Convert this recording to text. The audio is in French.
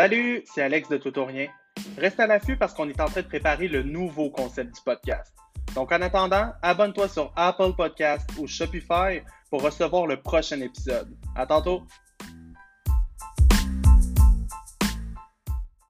Salut, c'est Alex de Tutorien. Reste à l'affût parce qu'on est en train de préparer le nouveau concept du podcast. Donc en attendant, abonne-toi sur Apple Podcast ou Shopify pour recevoir le prochain épisode. À tantôt!